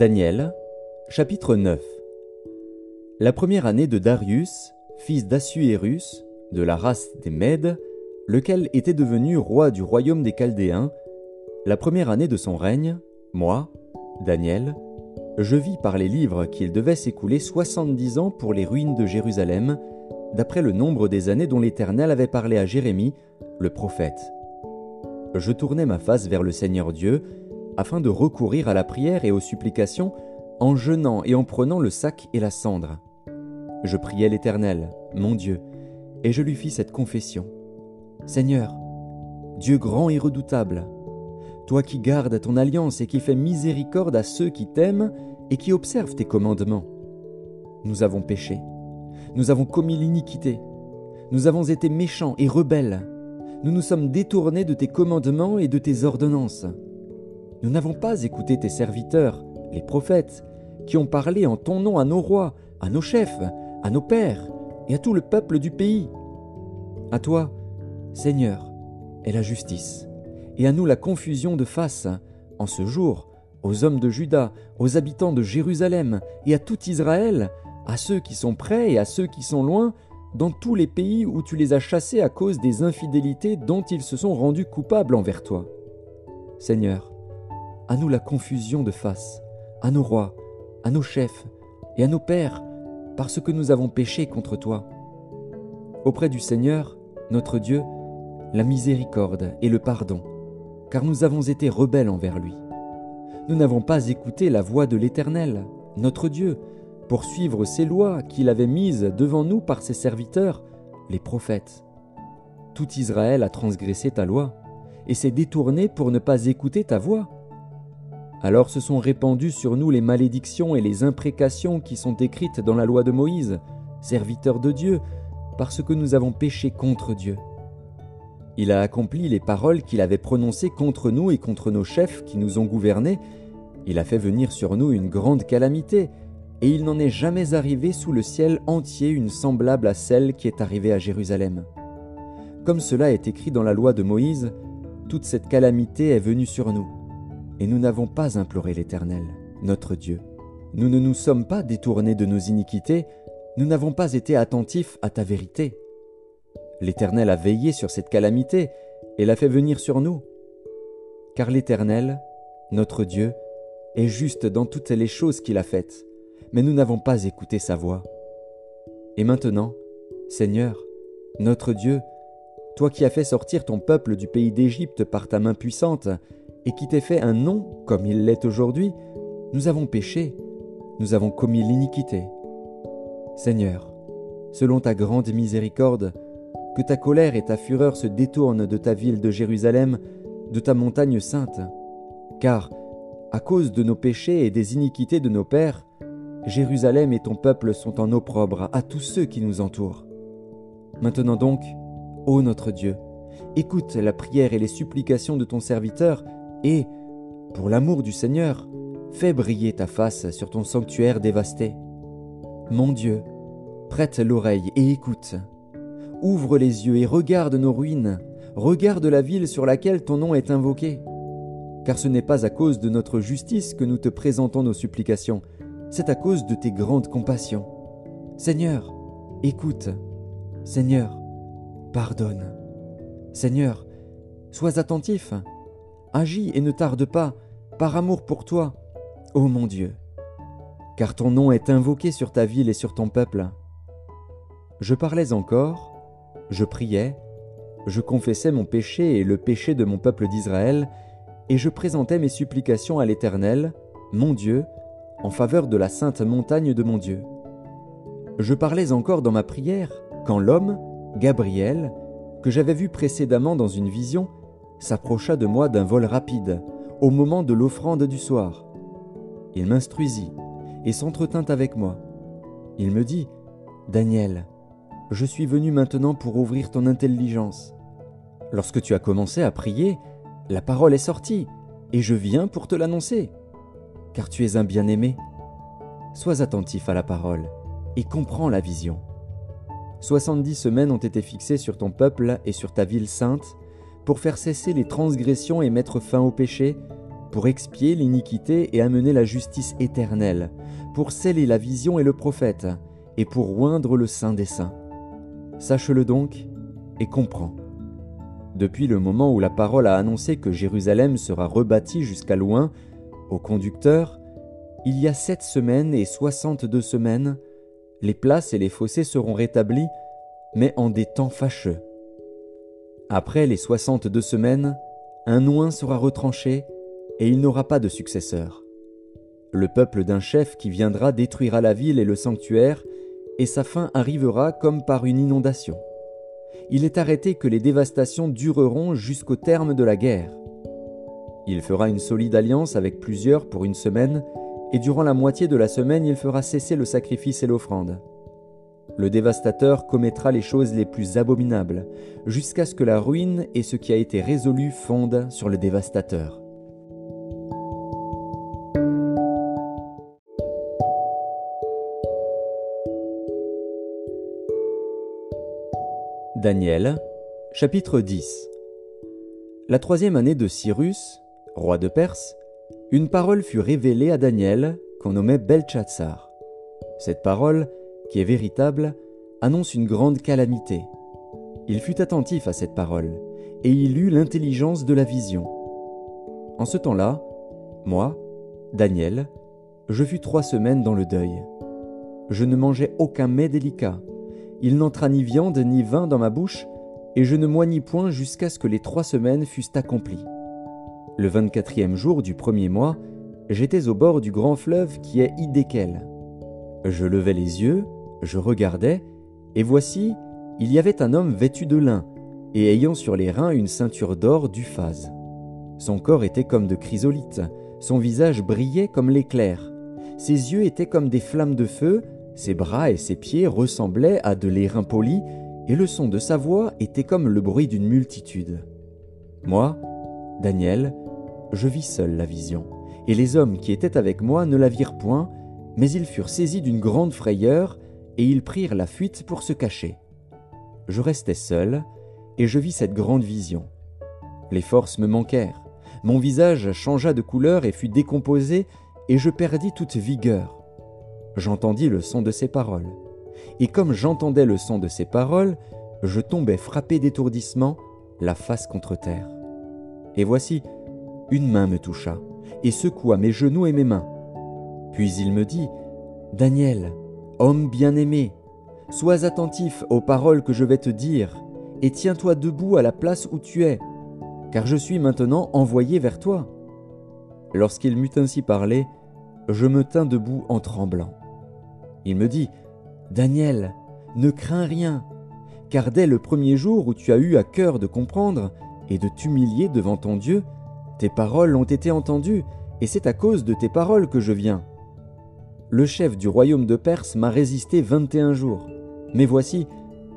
Daniel, chapitre 9 La première année de Darius, fils d'Assuérus, de la race des Mèdes, lequel était devenu roi du royaume des Chaldéens, la première année de son règne, moi, Daniel, je vis par les livres qu'il devait s'écouler soixante-dix ans pour les ruines de Jérusalem, d'après le nombre des années dont l'Éternel avait parlé à Jérémie, le prophète. Je tournai ma face vers le Seigneur Dieu, afin de recourir à la prière et aux supplications, en jeûnant et en prenant le sac et la cendre. Je priai l'Éternel, mon Dieu, et je lui fis cette confession. Seigneur, Dieu grand et redoutable, toi qui gardes ton alliance et qui fais miséricorde à ceux qui t'aiment et qui observent tes commandements. Nous avons péché, nous avons commis l'iniquité, nous avons été méchants et rebelles, nous nous sommes détournés de tes commandements et de tes ordonnances. Nous n'avons pas écouté tes serviteurs, les prophètes, qui ont parlé en ton nom à nos rois, à nos chefs, à nos pères et à tout le peuple du pays. À toi, Seigneur, est la justice, et à nous la confusion de face, en ce jour, aux hommes de Juda, aux habitants de Jérusalem, et à tout Israël, à ceux qui sont près et à ceux qui sont loin, dans tous les pays où tu les as chassés à cause des infidélités dont ils se sont rendus coupables envers toi. Seigneur, à nous la confusion de face, à nos rois, à nos chefs et à nos pères, parce que nous avons péché contre toi. Auprès du Seigneur, notre Dieu, la miséricorde et le pardon, car nous avons été rebelles envers lui. Nous n'avons pas écouté la voix de l'Éternel, notre Dieu, pour suivre ses lois qu'il avait mises devant nous par ses serviteurs, les prophètes. Tout Israël a transgressé ta loi, et s'est détourné pour ne pas écouter ta voix. Alors se sont répandues sur nous les malédictions et les imprécations qui sont écrites dans la loi de Moïse, serviteur de Dieu, parce que nous avons péché contre Dieu. Il a accompli les paroles qu'il avait prononcées contre nous et contre nos chefs qui nous ont gouvernés. Il a fait venir sur nous une grande calamité, et il n'en est jamais arrivé sous le ciel entier une semblable à celle qui est arrivée à Jérusalem. Comme cela est écrit dans la loi de Moïse, toute cette calamité est venue sur nous et nous n'avons pas imploré l'Éternel, notre Dieu. Nous ne nous sommes pas détournés de nos iniquités, nous n'avons pas été attentifs à ta vérité. L'Éternel a veillé sur cette calamité et l'a fait venir sur nous. Car l'Éternel, notre Dieu, est juste dans toutes les choses qu'il a faites, mais nous n'avons pas écouté sa voix. Et maintenant, Seigneur, notre Dieu, toi qui as fait sortir ton peuple du pays d'Égypte par ta main puissante, et qui t'ait fait un nom comme il l'est aujourd'hui, nous avons péché, nous avons commis l'iniquité. Seigneur, selon ta grande miséricorde, que ta colère et ta fureur se détournent de ta ville de Jérusalem, de ta montagne sainte, car, à cause de nos péchés et des iniquités de nos pères, Jérusalem et ton peuple sont en opprobre à tous ceux qui nous entourent. Maintenant donc, ô notre Dieu, écoute la prière et les supplications de ton serviteur, et, pour l'amour du Seigneur, fais briller ta face sur ton sanctuaire dévasté. Mon Dieu, prête l'oreille et écoute. Ouvre les yeux et regarde nos ruines, regarde la ville sur laquelle ton nom est invoqué. Car ce n'est pas à cause de notre justice que nous te présentons nos supplications, c'est à cause de tes grandes compassions. Seigneur, écoute. Seigneur, pardonne. Seigneur, sois attentif. Agis et ne tarde pas, par amour pour toi, ô mon Dieu, car ton nom est invoqué sur ta ville et sur ton peuple. Je parlais encore, je priais, je confessais mon péché et le péché de mon peuple d'Israël, et je présentais mes supplications à l'Éternel, mon Dieu, en faveur de la sainte montagne de mon Dieu. Je parlais encore dans ma prière, quand l'homme, Gabriel, que j'avais vu précédemment dans une vision, s'approcha de moi d'un vol rapide, au moment de l'offrande du soir. Il m'instruisit et s'entretint avec moi. Il me dit, Daniel, je suis venu maintenant pour ouvrir ton intelligence. Lorsque tu as commencé à prier, la parole est sortie, et je viens pour te l'annoncer. Car tu es un bien-aimé. Sois attentif à la parole, et comprends la vision. Soixante-dix semaines ont été fixées sur ton peuple et sur ta ville sainte, pour faire cesser les transgressions et mettre fin au péché, pour expier l'iniquité et amener la justice éternelle, pour sceller la vision et le prophète, et pour oindre le Saint des Saints. Sache-le donc et comprends. Depuis le moment où la parole a annoncé que Jérusalem sera rebâtie jusqu'à loin, au conducteur, il y a sept semaines et soixante-deux semaines, les places et les fossés seront rétablis, mais en des temps fâcheux. Après les soixante-deux semaines, un oin sera retranché, et il n'aura pas de successeur. Le peuple d'un chef qui viendra détruira la ville et le sanctuaire, et sa fin arrivera comme par une inondation. Il est arrêté que les dévastations dureront jusqu'au terme de la guerre. Il fera une solide alliance avec plusieurs pour une semaine, et durant la moitié de la semaine il fera cesser le sacrifice et l'offrande. Le dévastateur commettra les choses les plus abominables, jusqu'à ce que la ruine et ce qui a été résolu fondent sur le dévastateur. Daniel, chapitre 10 La troisième année de Cyrus, roi de Perse, une parole fut révélée à Daniel qu'on nommait Belshazzar. Cette parole, qui est véritable, annonce une grande calamité. Il fut attentif à cette parole, et il eut l'intelligence de la vision. En ce temps-là, moi, Daniel, je fus trois semaines dans le deuil. Je ne mangeais aucun mets délicat, il n'entra ni viande ni vin dans ma bouche, et je ne moignis point jusqu'à ce que les trois semaines fussent accomplies. Le vingt-quatrième jour du premier mois, j'étais au bord du grand fleuve qui est Idékel. Je levai les yeux, je regardais, et voici, il y avait un homme vêtu de lin, et ayant sur les reins une ceinture d'or du phase. Son corps était comme de chrysolite, son visage brillait comme l'éclair, ses yeux étaient comme des flammes de feu, ses bras et ses pieds ressemblaient à de l'airain poli, et le son de sa voix était comme le bruit d'une multitude. Moi, Daniel, je vis seul la vision, et les hommes qui étaient avec moi ne la virent point, mais ils furent saisis d'une grande frayeur, et ils prirent la fuite pour se cacher. Je restai seul, et je vis cette grande vision. Les forces me manquèrent, mon visage changea de couleur et fut décomposé, et je perdis toute vigueur j'entendis le son de ses paroles. Et comme j'entendais le son de ses paroles, je tombais frappé d'étourdissement, la face contre terre. Et voici, une main me toucha, et secoua mes genoux et mes mains. Puis il me dit, Daniel, homme bien-aimé, sois attentif aux paroles que je vais te dire, et tiens-toi debout à la place où tu es, car je suis maintenant envoyé vers toi. Lorsqu'il m'eut ainsi parlé, je me tins debout en tremblant. Il me dit, Daniel, ne crains rien, car dès le premier jour où tu as eu à cœur de comprendre et de t'humilier devant ton Dieu, tes paroles ont été entendues, et c'est à cause de tes paroles que je viens. Le chef du royaume de Perse m'a résisté vingt et un jours, mais voici,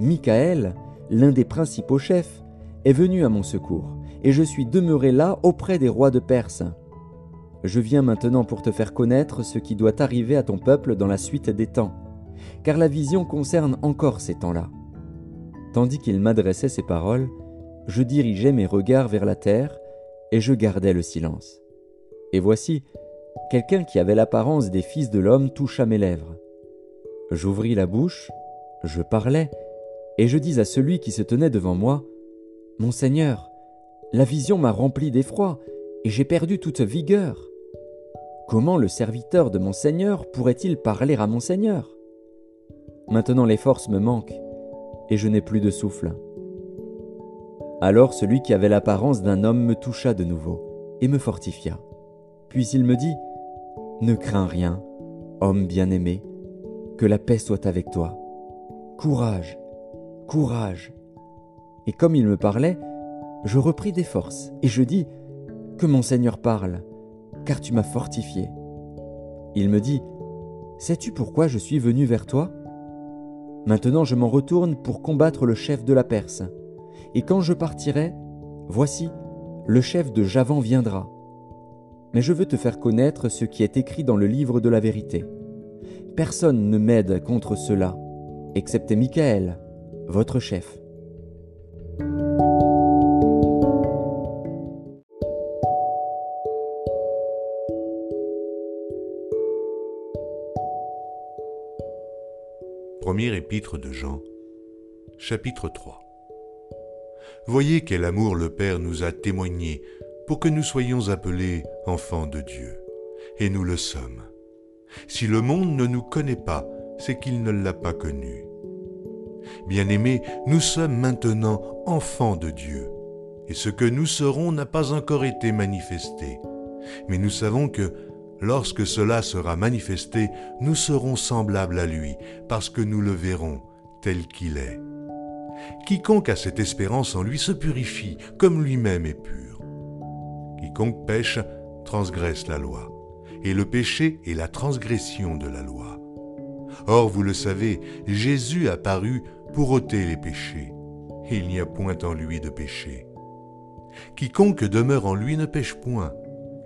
Michael, l'un des principaux chefs, est venu à mon secours, et je suis demeuré là auprès des rois de Perse. Je viens maintenant pour te faire connaître ce qui doit arriver à ton peuple dans la suite des temps, car la vision concerne encore ces temps-là. Tandis qu'il m'adressait ces paroles, je dirigeais mes regards vers la terre, et je gardais le silence. Et voici, quelqu'un qui avait l'apparence des fils de l'homme toucha mes lèvres. J'ouvris la bouche, je parlais, et je dis à celui qui se tenait devant moi, Mon Seigneur, la vision m'a rempli d'effroi, et j'ai perdu toute vigueur. Comment le serviteur de mon Seigneur pourrait-il parler à mon Seigneur? Maintenant les forces me manquent, et je n'ai plus de souffle. Alors celui qui avait l'apparence d'un homme me toucha de nouveau, et me fortifia. Puis il me dit, Ne crains rien, homme bien-aimé, que la paix soit avec toi. Courage, courage. Et comme il me parlait, je repris des forces, et je dis, Que mon Seigneur parle car tu m'as fortifié. Il me dit, Sais-tu pourquoi je suis venu vers toi? Maintenant je m'en retourne pour combattre le chef de la Perse. Et quand je partirai, voici, le chef de Javan viendra mais je veux te faire connaître ce qui est écrit dans le livre de la vérité. Personne ne m'aide contre cela, excepté Michael, votre chef. Premier épître de Jean, chapitre 3 Voyez quel amour le Père nous a témoigné pour que nous soyons appelés enfants de Dieu. Et nous le sommes. Si le monde ne nous connaît pas, c'est qu'il ne l'a pas connu. Bien-aimés, nous sommes maintenant enfants de Dieu, et ce que nous serons n'a pas encore été manifesté. Mais nous savons que lorsque cela sera manifesté, nous serons semblables à lui, parce que nous le verrons tel qu'il est. Quiconque a cette espérance en lui se purifie, comme lui-même est pur. Quiconque pêche transgresse la loi, et le péché est la transgression de la loi. Or, vous le savez, Jésus a paru pour ôter les péchés, et il n'y a point en lui de péché. Quiconque demeure en lui ne pêche point,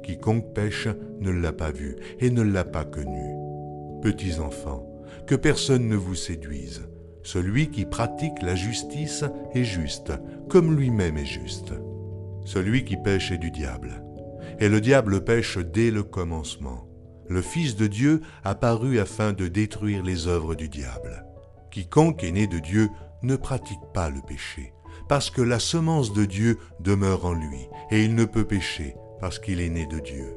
quiconque pêche ne l'a pas vu et ne l'a pas connu. Petits enfants, que personne ne vous séduise. Celui qui pratique la justice est juste, comme lui-même est juste. Celui qui pêche est du diable. Et le diable pêche dès le commencement. Le Fils de Dieu apparut afin de détruire les œuvres du diable. Quiconque est né de Dieu ne pratique pas le péché, parce que la semence de Dieu demeure en lui, et il ne peut pécher, parce qu'il est né de Dieu.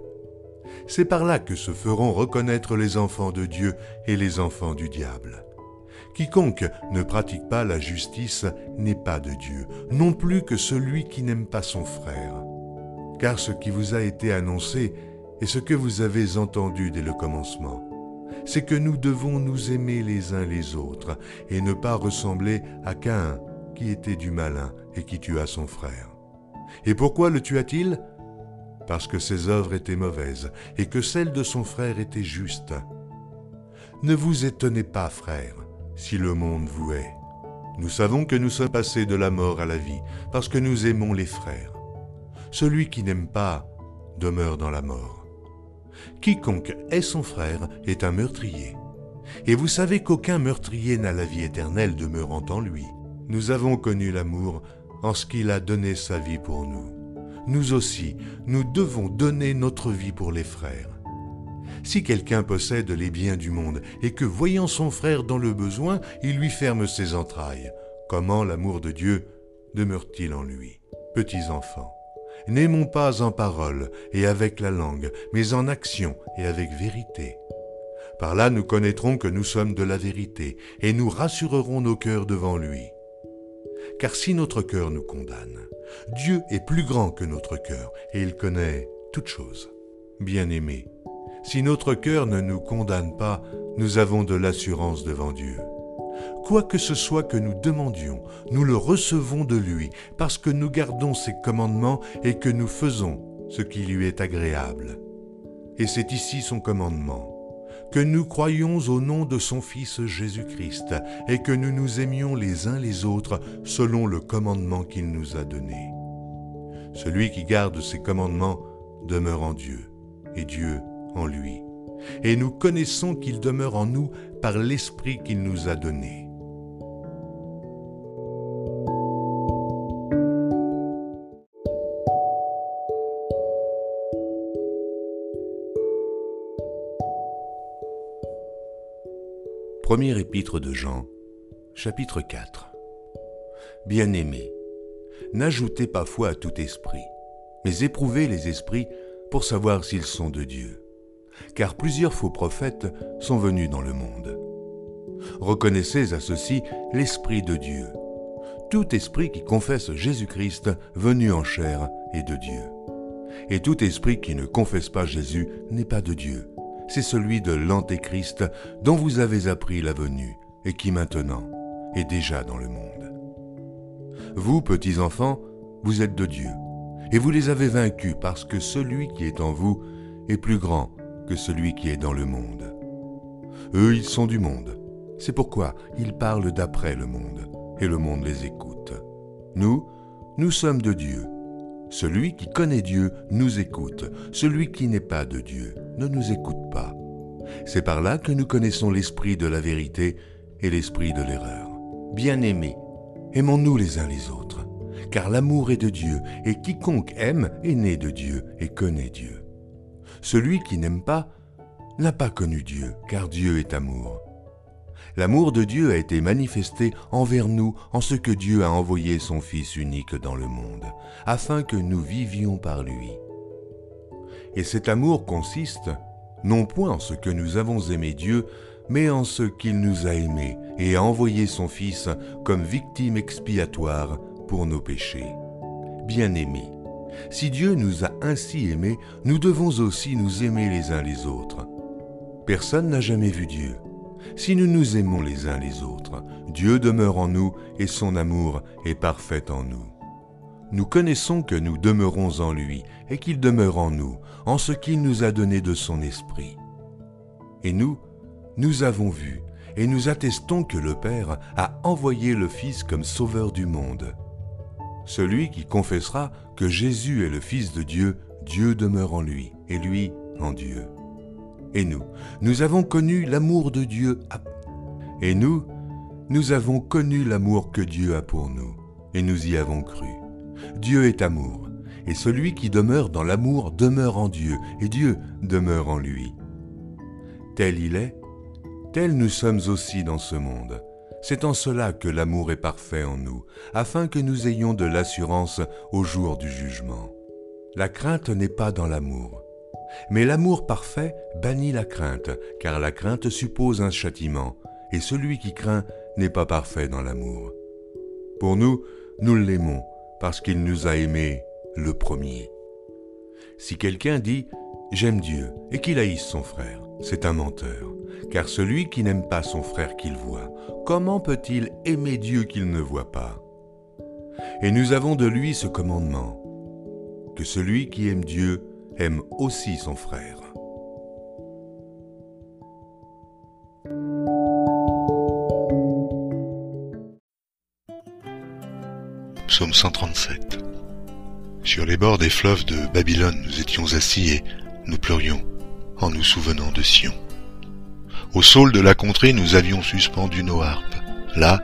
C'est par là que se feront reconnaître les enfants de Dieu et les enfants du diable. Quiconque ne pratique pas la justice n'est pas de Dieu, non plus que celui qui n'aime pas son frère. Car ce qui vous a été annoncé est ce que vous avez entendu dès le commencement, c'est que nous devons nous aimer les uns les autres et ne pas ressembler à Caïn qui était du malin et qui tua son frère. Et pourquoi le tua-t-il? Parce que ses œuvres étaient mauvaises et que celles de son frère étaient justes. Ne vous étonnez pas, frères, si le monde vous hait. Nous savons que nous sommes passés de la mort à la vie, parce que nous aimons les frères. Celui qui n'aime pas demeure dans la mort. Quiconque est son frère est un meurtrier. Et vous savez qu'aucun meurtrier n'a la vie éternelle demeurant en lui. Nous avons connu l'amour en ce qu'il a donné sa vie pour nous. Nous aussi, nous devons donner notre vie pour les frères. Si quelqu'un possède les biens du monde et que, voyant son frère dans le besoin, il lui ferme ses entrailles, comment l'amour de Dieu demeure-t-il en lui? Petits enfants, n'aimons pas en parole et avec la langue, mais en action et avec vérité. Par là nous connaîtrons que nous sommes de la vérité, et nous rassurerons nos cœurs devant lui. Car si notre cœur nous condamne, Dieu est plus grand que notre cœur, et il connaît toutes choses. Bien-aimés, si notre cœur ne nous condamne pas, nous avons de l'assurance devant Dieu. Quoi que ce soit que nous demandions, nous le recevons de lui, parce que nous gardons ses commandements et que nous faisons ce qui lui est agréable. Et c'est ici son commandement, que nous croyions au nom de son Fils Jésus-Christ, et que nous nous aimions les uns les autres selon le commandement qu'il nous a donné. Celui qui garde ses commandements demeure en Dieu, et Dieu en lui, et nous connaissons qu'il demeure en nous par l'Esprit qu'il nous a donné. Premier épître de Jean, chapitre 4 Bien-aimés, n'ajoutez pas foi à tout esprit, mais éprouvez les esprits pour savoir s'ils sont de Dieu car plusieurs faux prophètes sont venus dans le monde. Reconnaissez à ceci l'Esprit de Dieu. Tout esprit qui confesse Jésus-Christ venu en chair est de Dieu. Et tout esprit qui ne confesse pas Jésus n'est pas de Dieu. C'est celui de l'Antéchrist dont vous avez appris la venue et qui maintenant est déjà dans le monde. Vous, petits enfants, vous êtes de Dieu, et vous les avez vaincus parce que celui qui est en vous est plus grand celui qui est dans le monde. Eux, ils sont du monde. C'est pourquoi ils parlent d'après le monde, et le monde les écoute. Nous, nous sommes de Dieu. Celui qui connaît Dieu nous écoute. Celui qui n'est pas de Dieu ne nous écoute pas. C'est par là que nous connaissons l'esprit de la vérité et l'esprit de l'erreur. Bien-aimés, aimons-nous les uns les autres, car l'amour est de Dieu, et quiconque aime est né de Dieu et connaît Dieu. Celui qui n'aime pas n'a pas connu Dieu, car Dieu est amour. L'amour de Dieu a été manifesté envers nous en ce que Dieu a envoyé son Fils unique dans le monde, afin que nous vivions par lui. Et cet amour consiste non point en ce que nous avons aimé Dieu, mais en ce qu'il nous a aimés et a envoyé son Fils comme victime expiatoire pour nos péchés. Bien-aimés, si Dieu nous a ainsi aimés, nous devons aussi nous aimer les uns les autres. Personne n'a jamais vu Dieu. Si nous nous aimons les uns les autres, Dieu demeure en nous et son amour est parfait en nous. Nous connaissons que nous demeurons en lui et qu'il demeure en nous, en ce qu'il nous a donné de son esprit. Et nous, nous avons vu et nous attestons que le Père a envoyé le Fils comme sauveur du monde. Celui qui confessera que Jésus est le Fils de Dieu, Dieu demeure en lui et lui en Dieu. Et nous, nous avons connu l'amour de Dieu. Et nous, nous avons connu l'amour que Dieu a pour nous, et nous y avons cru. Dieu est amour, et celui qui demeure dans l'amour demeure en Dieu, et Dieu demeure en lui. Tel il est, tel nous sommes aussi dans ce monde. C'est en cela que l'amour est parfait en nous, afin que nous ayons de l'assurance au jour du jugement. La crainte n'est pas dans l'amour, mais l'amour parfait bannit la crainte, car la crainte suppose un châtiment, et celui qui craint n'est pas parfait dans l'amour. Pour nous, nous l'aimons, parce qu'il nous a aimés le premier. Si quelqu'un dit ⁇ J'aime Dieu ⁇ et qu'il haïsse son frère, c'est un menteur, car celui qui n'aime pas son frère qu'il voit, comment peut-il aimer Dieu qu'il ne voit pas? Et nous avons de lui ce commandement, que celui qui aime Dieu aime aussi son frère. Psaume 137 Sur les bords des fleuves de Babylone nous étions assis et nous pleurions en nous souvenant de Sion. Au saule de la contrée nous avions suspendu nos harpes. Là,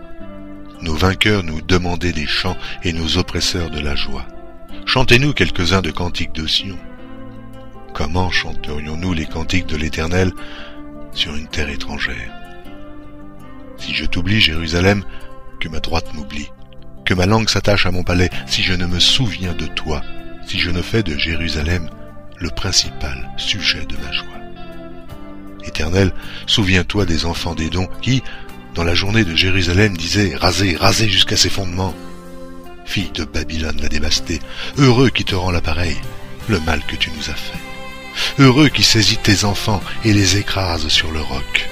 nos vainqueurs nous demandaient des chants et nos oppresseurs de la joie. Chantez-nous quelques-uns de cantiques de Sion. Comment chanterions-nous les cantiques de l'Éternel sur une terre étrangère? Si je t'oublie, Jérusalem, que ma droite m'oublie, que ma langue s'attache à mon palais, si je ne me souviens de toi, si je ne fais de Jérusalem le principal sujet de ma joie. Éternel, souviens-toi des enfants des dons qui, dans la journée de Jérusalem, disaient Rasez, rasez jusqu'à ses fondements. Fille de Babylone la dévastée, heureux qui te rend l'appareil, le mal que tu nous as fait. Heureux qui saisit tes enfants et les écrase sur le roc.